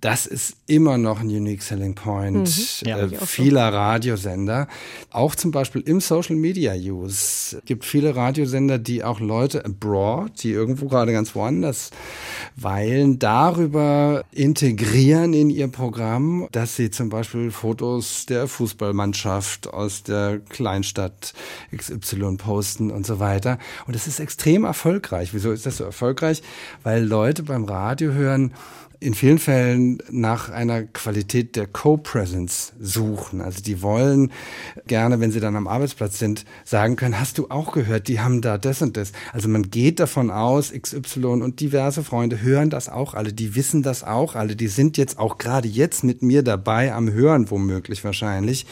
das ist immer noch ein Unique Selling Point mhm. ja, äh, vieler so. Radiosender. Auch zum Beispiel im Social Media Use. Es gibt viele Radiosender, die auch Leute abroad, die irgendwo gerade ganz woanders weilen, darüber integrieren in ihr Programm, dass sie zum Beispiel Fotos der Fußballmannschaft aus der Kleinstadt XY posten und so weiter. Und es ist extrem erfolgreich. Wieso ist das so erfolgreich? Weil Leute beim Radio hören, in vielen Fällen nach einer Qualität der Co-Presence suchen. Also die wollen gerne, wenn sie dann am Arbeitsplatz sind, sagen können, hast du auch gehört, die haben da das und das. Also man geht davon aus, XY und diverse Freunde hören das auch alle, die wissen das auch alle, die sind jetzt auch gerade jetzt mit mir dabei am Hören womöglich wahrscheinlich.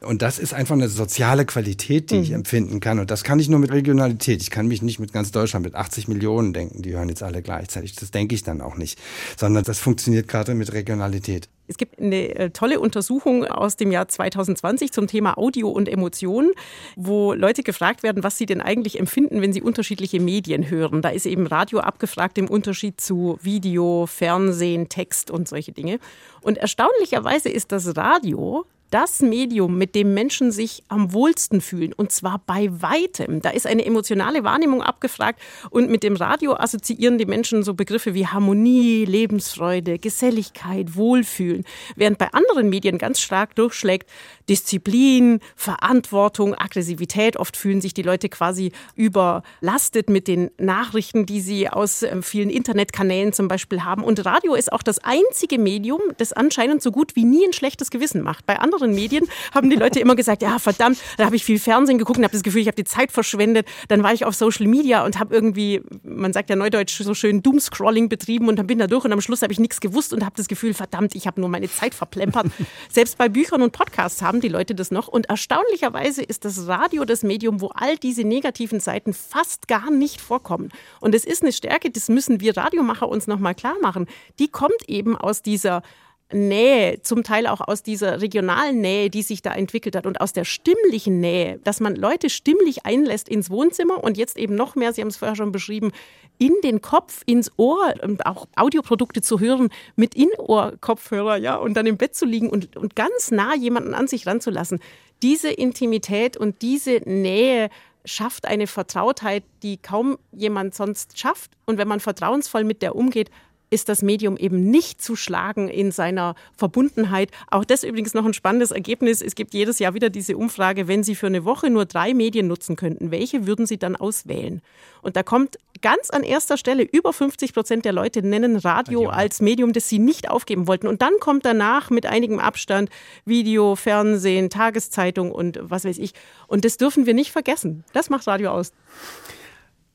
Und das ist einfach eine soziale Qualität, die mhm. ich empfinden kann. Und das kann ich nur mit Regionalität. Ich kann mich nicht mit ganz Deutschland, mit 80 Millionen denken, die hören jetzt alle gleichzeitig. Das denke ich dann auch nicht. Sondern sondern das funktioniert gerade mit Regionalität. Es gibt eine äh, tolle Untersuchung aus dem Jahr 2020 zum Thema Audio und Emotionen, wo Leute gefragt werden, was sie denn eigentlich empfinden, wenn sie unterschiedliche Medien hören. Da ist eben Radio abgefragt im Unterschied zu Video, Fernsehen, Text und solche Dinge. Und erstaunlicherweise ist das Radio das Medium, mit dem Menschen sich am wohlsten fühlen. Und zwar bei weitem. Da ist eine emotionale Wahrnehmung abgefragt. Und mit dem Radio assoziieren die Menschen so Begriffe wie Harmonie, Lebensfreude, Geselligkeit, Wohlfühlen. Während bei anderen Medien ganz stark durchschlägt Disziplin, Verantwortung, Aggressivität. Oft fühlen sich die Leute quasi überlastet mit den Nachrichten, die sie aus äh, vielen Internetkanälen zum Beispiel haben. Und Radio ist auch das einzige Medium, das anscheinend so gut wie nie ein schlechtes Gewissen macht. Bei anderen anderen Medien haben die Leute immer gesagt, ja verdammt, da habe ich viel Fernsehen geguckt und habe das Gefühl, ich habe die Zeit verschwendet. Dann war ich auf Social Media und habe irgendwie, man sagt ja neudeutsch so schön Doomscrolling betrieben und dann bin da durch und am Schluss habe ich nichts gewusst und habe das Gefühl, verdammt, ich habe nur meine Zeit verplempert. [laughs] Selbst bei Büchern und Podcasts haben die Leute das noch und erstaunlicherweise ist das Radio das Medium, wo all diese negativen Seiten fast gar nicht vorkommen. Und es ist eine Stärke, das müssen wir Radiomacher uns nochmal klar machen. Die kommt eben aus dieser Nähe, zum Teil auch aus dieser regionalen Nähe, die sich da entwickelt hat und aus der stimmlichen Nähe, dass man Leute stimmlich einlässt ins Wohnzimmer und jetzt eben noch mehr, Sie haben es vorher schon beschrieben, in den Kopf, ins Ohr, und auch Audioprodukte zu hören mit In-Ohr-Kopfhörer, ja, und dann im Bett zu liegen und, und ganz nah jemanden an sich ranzulassen. Diese Intimität und diese Nähe schafft eine Vertrautheit, die kaum jemand sonst schafft. Und wenn man vertrauensvoll mit der umgeht, ist das Medium eben nicht zu schlagen in seiner Verbundenheit. Auch das übrigens noch ein spannendes Ergebnis. Es gibt jedes Jahr wieder diese Umfrage, wenn Sie für eine Woche nur drei Medien nutzen könnten, welche würden Sie dann auswählen? Und da kommt ganz an erster Stelle, über 50 Prozent der Leute nennen Radio ja. als Medium, das sie nicht aufgeben wollten. Und dann kommt danach mit einigem Abstand Video, Fernsehen, Tageszeitung und was weiß ich. Und das dürfen wir nicht vergessen. Das macht Radio aus.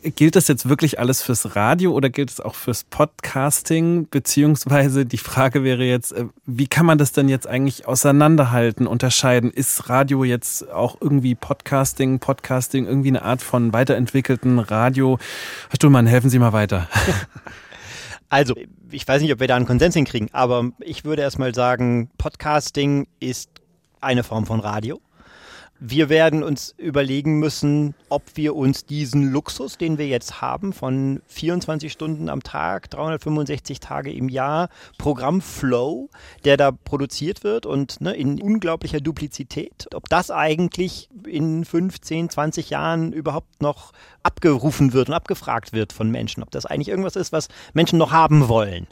Gilt das jetzt wirklich alles fürs Radio oder gilt es auch fürs Podcasting? Beziehungsweise die Frage wäre jetzt, äh, wie kann man das denn jetzt eigentlich auseinanderhalten, unterscheiden? Ist Radio jetzt auch irgendwie Podcasting, Podcasting irgendwie eine Art von weiterentwickelten Radio? Herr Stuhlmann, helfen Sie mal weiter. [laughs] Also, ich weiß nicht, ob wir da einen Konsens hinkriegen, aber ich würde erstmal sagen, Podcasting ist eine Form von Radio. Wir werden uns überlegen müssen, ob wir uns diesen Luxus, den wir jetzt haben, von 24 Stunden am Tag, 365 Tage im Jahr, Programmflow, der da produziert wird und ne, in unglaublicher Duplizität, ob das eigentlich in 15, 20 Jahren überhaupt noch abgerufen wird und abgefragt wird von Menschen, ob das eigentlich irgendwas ist, was Menschen noch haben wollen.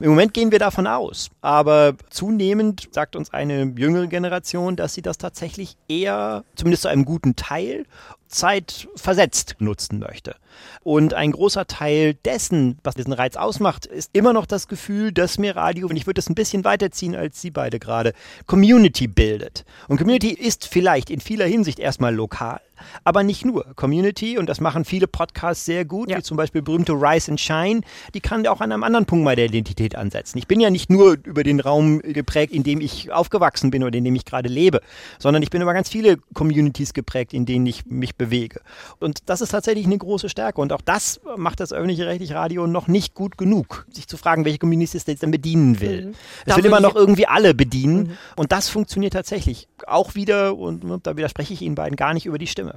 Im Moment gehen wir davon aus, aber zunehmend sagt uns eine jüngere Generation, dass sie das tatsächlich eher, zumindest zu einem guten Teil, zeitversetzt nutzen möchte. Und ein großer Teil dessen, was diesen Reiz ausmacht, ist immer noch das Gefühl, dass mir Radio, und ich würde es ein bisschen weiterziehen als Sie beide gerade, Community bildet. Und Community ist vielleicht in vieler Hinsicht erstmal lokal aber nicht nur. Community, und das machen viele Podcasts sehr gut, ja. wie zum Beispiel berühmte Rise and Shine, die kann auch an einem anderen Punkt mal der Identität ansetzen. Ich bin ja nicht nur über den Raum geprägt, in dem ich aufgewachsen bin oder in dem ich gerade lebe, sondern ich bin über ganz viele Communities geprägt, in denen ich mich bewege. Und das ist tatsächlich eine große Stärke. Und auch das macht das öffentliche rechtliche Radio noch nicht gut genug, sich zu fragen, welche Communities es denn bedienen will. Mhm. Es will immer noch irgendwie alle bedienen. Mhm. Und das funktioniert tatsächlich. Auch wieder, und da widerspreche ich Ihnen beiden gar nicht über die Stimme.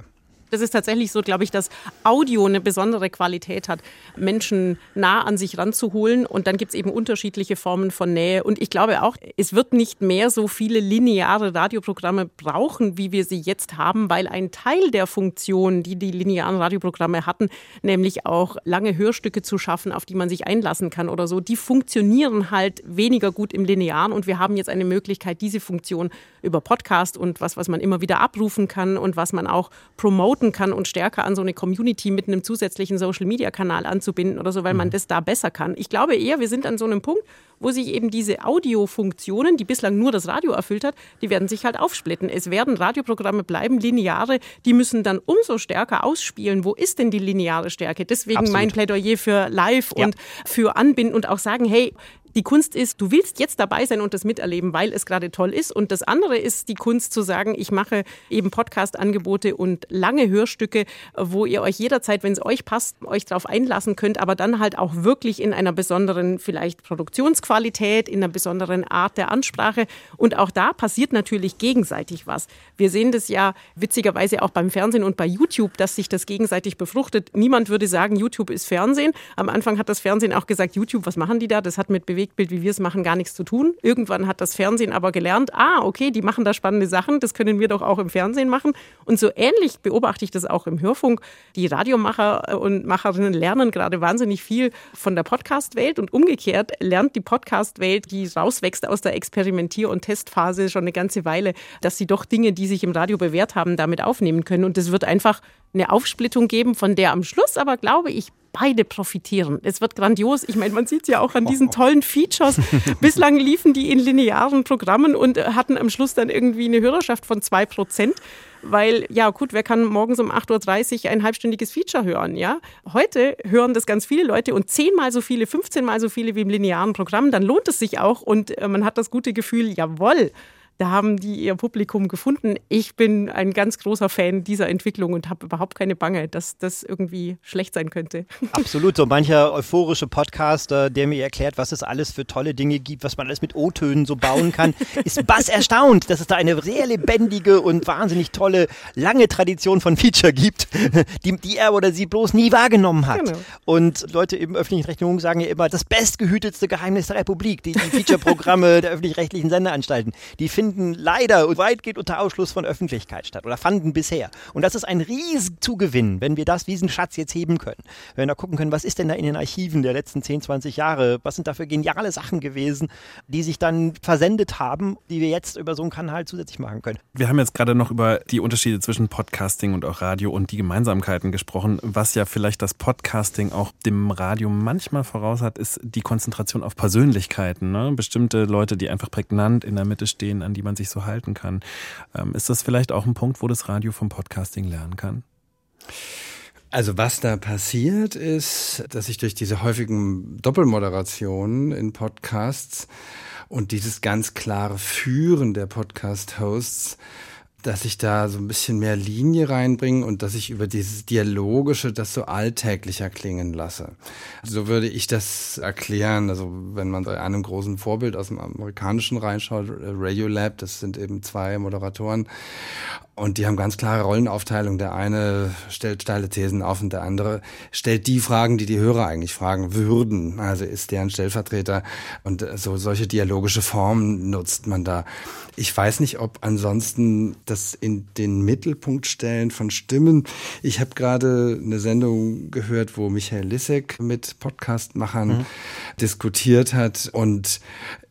Das ist tatsächlich so, glaube ich, dass Audio eine besondere Qualität hat, Menschen nah an sich ranzuholen. Und dann gibt es eben unterschiedliche Formen von Nähe. Und ich glaube auch, es wird nicht mehr so viele lineare Radioprogramme brauchen, wie wir sie jetzt haben, weil ein Teil der Funktion, die die linearen Radioprogramme hatten, nämlich auch lange Hörstücke zu schaffen, auf die man sich einlassen kann oder so, die funktionieren halt weniger gut im Linearen. Und wir haben jetzt eine Möglichkeit, diese Funktion über Podcast und was, was man immer wieder abrufen kann und was man auch promoten docken kann und stärker an so eine Community mit einem zusätzlichen Social-Media-Kanal anzubinden oder so, weil man mhm. das da besser kann. Ich glaube eher, wir sind an so einem Punkt, wo sich eben diese Audiofunktionen, die bislang nur das Radio erfüllt hat, die werden sich halt aufsplitten. Es werden Radioprogramme bleiben, lineare, die müssen dann umso stärker ausspielen. Wo ist denn die lineare Stärke? Deswegen Absolut. mein Plädoyer für Live ja. und für Anbinden und auch sagen, hey, die Kunst ist, du willst jetzt dabei sein und das miterleben, weil es gerade toll ist. Und das andere ist die Kunst zu sagen, ich mache eben Podcast-Angebote und lange Hörstücke, wo ihr euch jederzeit, wenn es euch passt, euch darauf einlassen könnt, aber dann halt auch wirklich in einer besonderen vielleicht Produktionsqualität, in einer besonderen Art der Ansprache. Und auch da passiert natürlich gegenseitig was. Wir sehen das ja witzigerweise auch beim Fernsehen und bei YouTube, dass sich das gegenseitig befruchtet. Niemand würde sagen, YouTube ist Fernsehen. Am Anfang hat das Fernsehen auch gesagt, YouTube, was machen die da? Das hat mit Bewegung Bewegtbild, wie wir es machen, gar nichts zu tun. Irgendwann hat das Fernsehen aber gelernt, ah, okay, die machen da spannende Sachen, das können wir doch auch im Fernsehen machen. Und so ähnlich beobachte ich das auch im Hörfunk. Die Radiomacher und Macherinnen lernen gerade wahnsinnig viel von der Podcast-Welt und umgekehrt lernt die Podcast-Welt, die rauswächst aus der Experimentier- und Testphase schon eine ganze Weile, dass sie doch Dinge, die sich im Radio bewährt haben, damit aufnehmen können. Und es wird einfach eine Aufsplittung geben, von der am Schluss aber, glaube ich, beide profitieren. Es wird grandios. Ich meine, man sieht es ja auch an diesen tollen Features. [laughs] Bislang liefen die in linearen Programmen und hatten am Schluss dann irgendwie eine Hörerschaft von zwei Prozent. Weil, ja, gut, wer kann morgens um 8.30 Uhr ein halbstündiges Feature hören, ja? Heute hören das ganz viele Leute und zehnmal so viele, 15 mal so viele wie im linearen Programm. Dann lohnt es sich auch und äh, man hat das gute Gefühl, jawohl, da haben die ihr Publikum gefunden. Ich bin ein ganz großer Fan dieser Entwicklung und habe überhaupt keine Bange, dass das irgendwie schlecht sein könnte. [laughs] Absolut. So mancher euphorische Podcaster, der mir erklärt, was es alles für tolle Dinge gibt, was man alles mit O-Tönen so bauen kann, [laughs] ist bass erstaunt, dass es da eine sehr lebendige und wahnsinnig tolle, lange Tradition von Feature gibt, die, die er oder sie bloß nie wahrgenommen hat. Genau. Und Leute im öffentlichen Rechnungen sagen ja immer, das bestgehütetste Geheimnis der Republik, die, die Feature-Programme der öffentlich-rechtlichen Sendeanstalten, die finden finden leider weitgehend unter Ausschluss von Öffentlichkeit statt oder fanden bisher. Und das ist ein Riesenzugewinn, wenn wir das, diesen Schatz jetzt heben können. Wenn wir da gucken können, was ist denn da in den Archiven der letzten 10, 20 Jahre, was sind da für geniale Sachen gewesen, die sich dann versendet haben, die wir jetzt über so einen Kanal zusätzlich machen können. Wir haben jetzt gerade noch über die Unterschiede zwischen Podcasting und auch Radio und die Gemeinsamkeiten gesprochen. Was ja vielleicht das Podcasting auch dem Radio manchmal voraus hat, ist die Konzentration auf Persönlichkeiten. Ne? Bestimmte Leute, die einfach prägnant in der Mitte stehen, an die man sich so halten kann. Ähm, ist das vielleicht auch ein Punkt, wo das Radio vom Podcasting lernen kann? Also was da passiert ist, dass ich durch diese häufigen Doppelmoderationen in Podcasts und dieses ganz klare Führen der Podcast-Hosts dass ich da so ein bisschen mehr Linie reinbringe und dass ich über dieses Dialogische das so alltäglicher klingen lasse. So würde ich das erklären. Also wenn man bei einem großen Vorbild aus dem amerikanischen reinschaut, Radiolab, das sind eben zwei Moderatoren und die haben ganz klare Rollenaufteilung. Der eine stellt steile Thesen auf und der andere stellt die Fragen, die die Hörer eigentlich fragen würden. Also ist deren Stellvertreter und so solche dialogische Formen nutzt man da. Ich weiß nicht, ob ansonsten das in den Mittelpunkt stellen von Stimmen. Ich habe gerade eine Sendung gehört, wo Michael Lissek mit Podcastmachern mhm. diskutiert hat und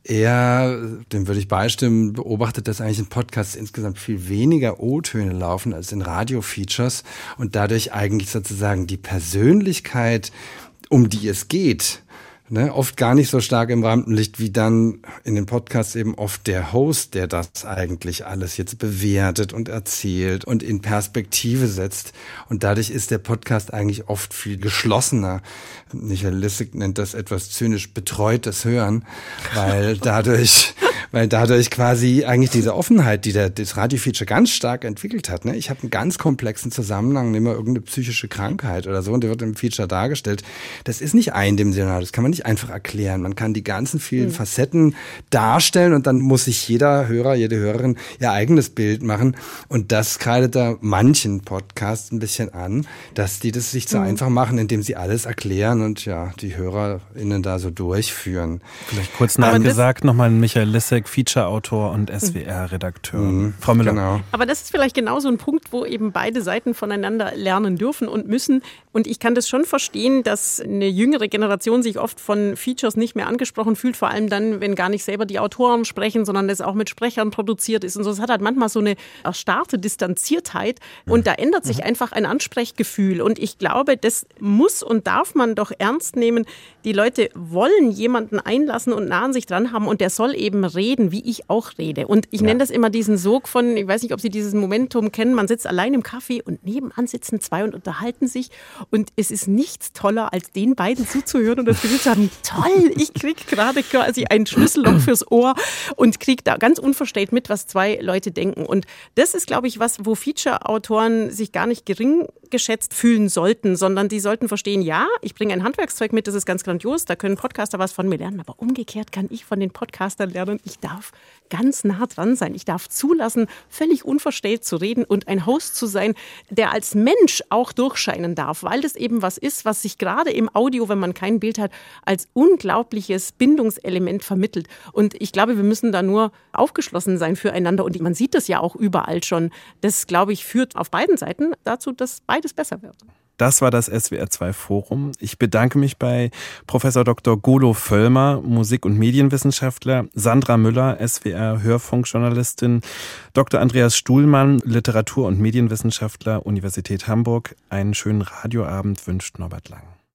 er, dem würde ich beistimmen, beobachtet, dass eigentlich in Podcasts insgesamt viel weniger O-Töne laufen als in Radio-Features und dadurch eigentlich sozusagen die Persönlichkeit, um die es geht, ne, oft gar nicht so stark im Rampenlicht wie dann in den Podcasts eben oft der Host, der das eigentlich alles jetzt bewertet und erzählt und in Perspektive setzt. Und dadurch ist der Podcast eigentlich oft viel geschlossener. Michael Lissig nennt das etwas zynisch betreutes Hören, weil [laughs] dadurch weil dadurch quasi eigentlich diese Offenheit, die der, das Radio-Feature ganz stark entwickelt hat. Ne? Ich habe einen ganz komplexen Zusammenhang, nehmen wir irgendeine psychische Krankheit oder so und der wird im Feature dargestellt. Das ist nicht eindimensional, das kann man nicht einfach erklären. Man kann die ganzen vielen mhm. Facetten darstellen und dann muss sich jeder Hörer, jede Hörerin ihr eigenes Bild machen und das kreidet da manchen Podcasts ein bisschen an, dass die das sich zu mhm. einfach machen, indem sie alles erklären und ja, die HörerInnen da so durchführen. Vielleicht kurz nachgesagt nochmal Michael Lisse Rhetoriker, Feature-Autor und SWR-Redakteur. Mhm, Frau Müller. Genau. Aber das ist vielleicht genau so ein Punkt, wo eben beide Seiten voneinander lernen dürfen und müssen. Und ich kann das schon verstehen, dass eine jüngere Generation sich oft von Features nicht mehr angesprochen fühlt, vor allem dann, wenn gar nicht selber die Autoren sprechen, sondern das auch mit Sprechern produziert ist. Und so, es hat halt manchmal so eine erstarrte Distanziertheit und da ändert sich mhm. einfach ein Ansprechgefühl. Und ich glaube, das muss und darf man doch ernst nehmen. Die Leute wollen jemanden einlassen und nah an sich dran haben und der soll eben reden, wie ich auch rede. Und ich ja. nenne das immer diesen Sog von, ich weiß nicht, ob Sie dieses Momentum kennen, man sitzt allein im Kaffee und nebenan sitzen zwei und unterhalten sich und es ist nichts toller, als den beiden zuzuhören und das Gefühl zu haben, toll, ich kriege gerade quasi ein Schlüsselloch fürs Ohr und kriege da ganz unverstellt mit, was zwei Leute denken. Und das ist, glaube ich, was, wo Feature-Autoren sich gar nicht gering geschätzt fühlen sollten, sondern die sollten verstehen, ja, ich bringe ein Handwerkszeug mit, das ist ganz grandios, da können Podcaster was von mir lernen, aber umgekehrt kann ich von den Podcastern lernen, ich darf ganz nah dran sein, ich darf zulassen, völlig unverstellt zu reden und ein Host zu sein, der als Mensch auch durchscheinen darf, weil das eben was ist, was sich gerade im Audio, wenn man kein Bild hat, als unglaubliches Bindungselement vermittelt. Und ich glaube, wir müssen da nur aufgeschlossen sein füreinander und man sieht das ja auch überall schon. Das, glaube ich, führt auf beiden Seiten dazu, dass beide beides besser wird. Das war das SWR2 Forum. Ich bedanke mich bei Professor Dr. Golo Völlmer, Musik- und Medienwissenschaftler, Sandra Müller, SWR Hörfunkjournalistin, Dr. Andreas Stuhlmann, Literatur- und Medienwissenschaftler, Universität Hamburg. Einen schönen Radioabend wünscht Norbert Lang.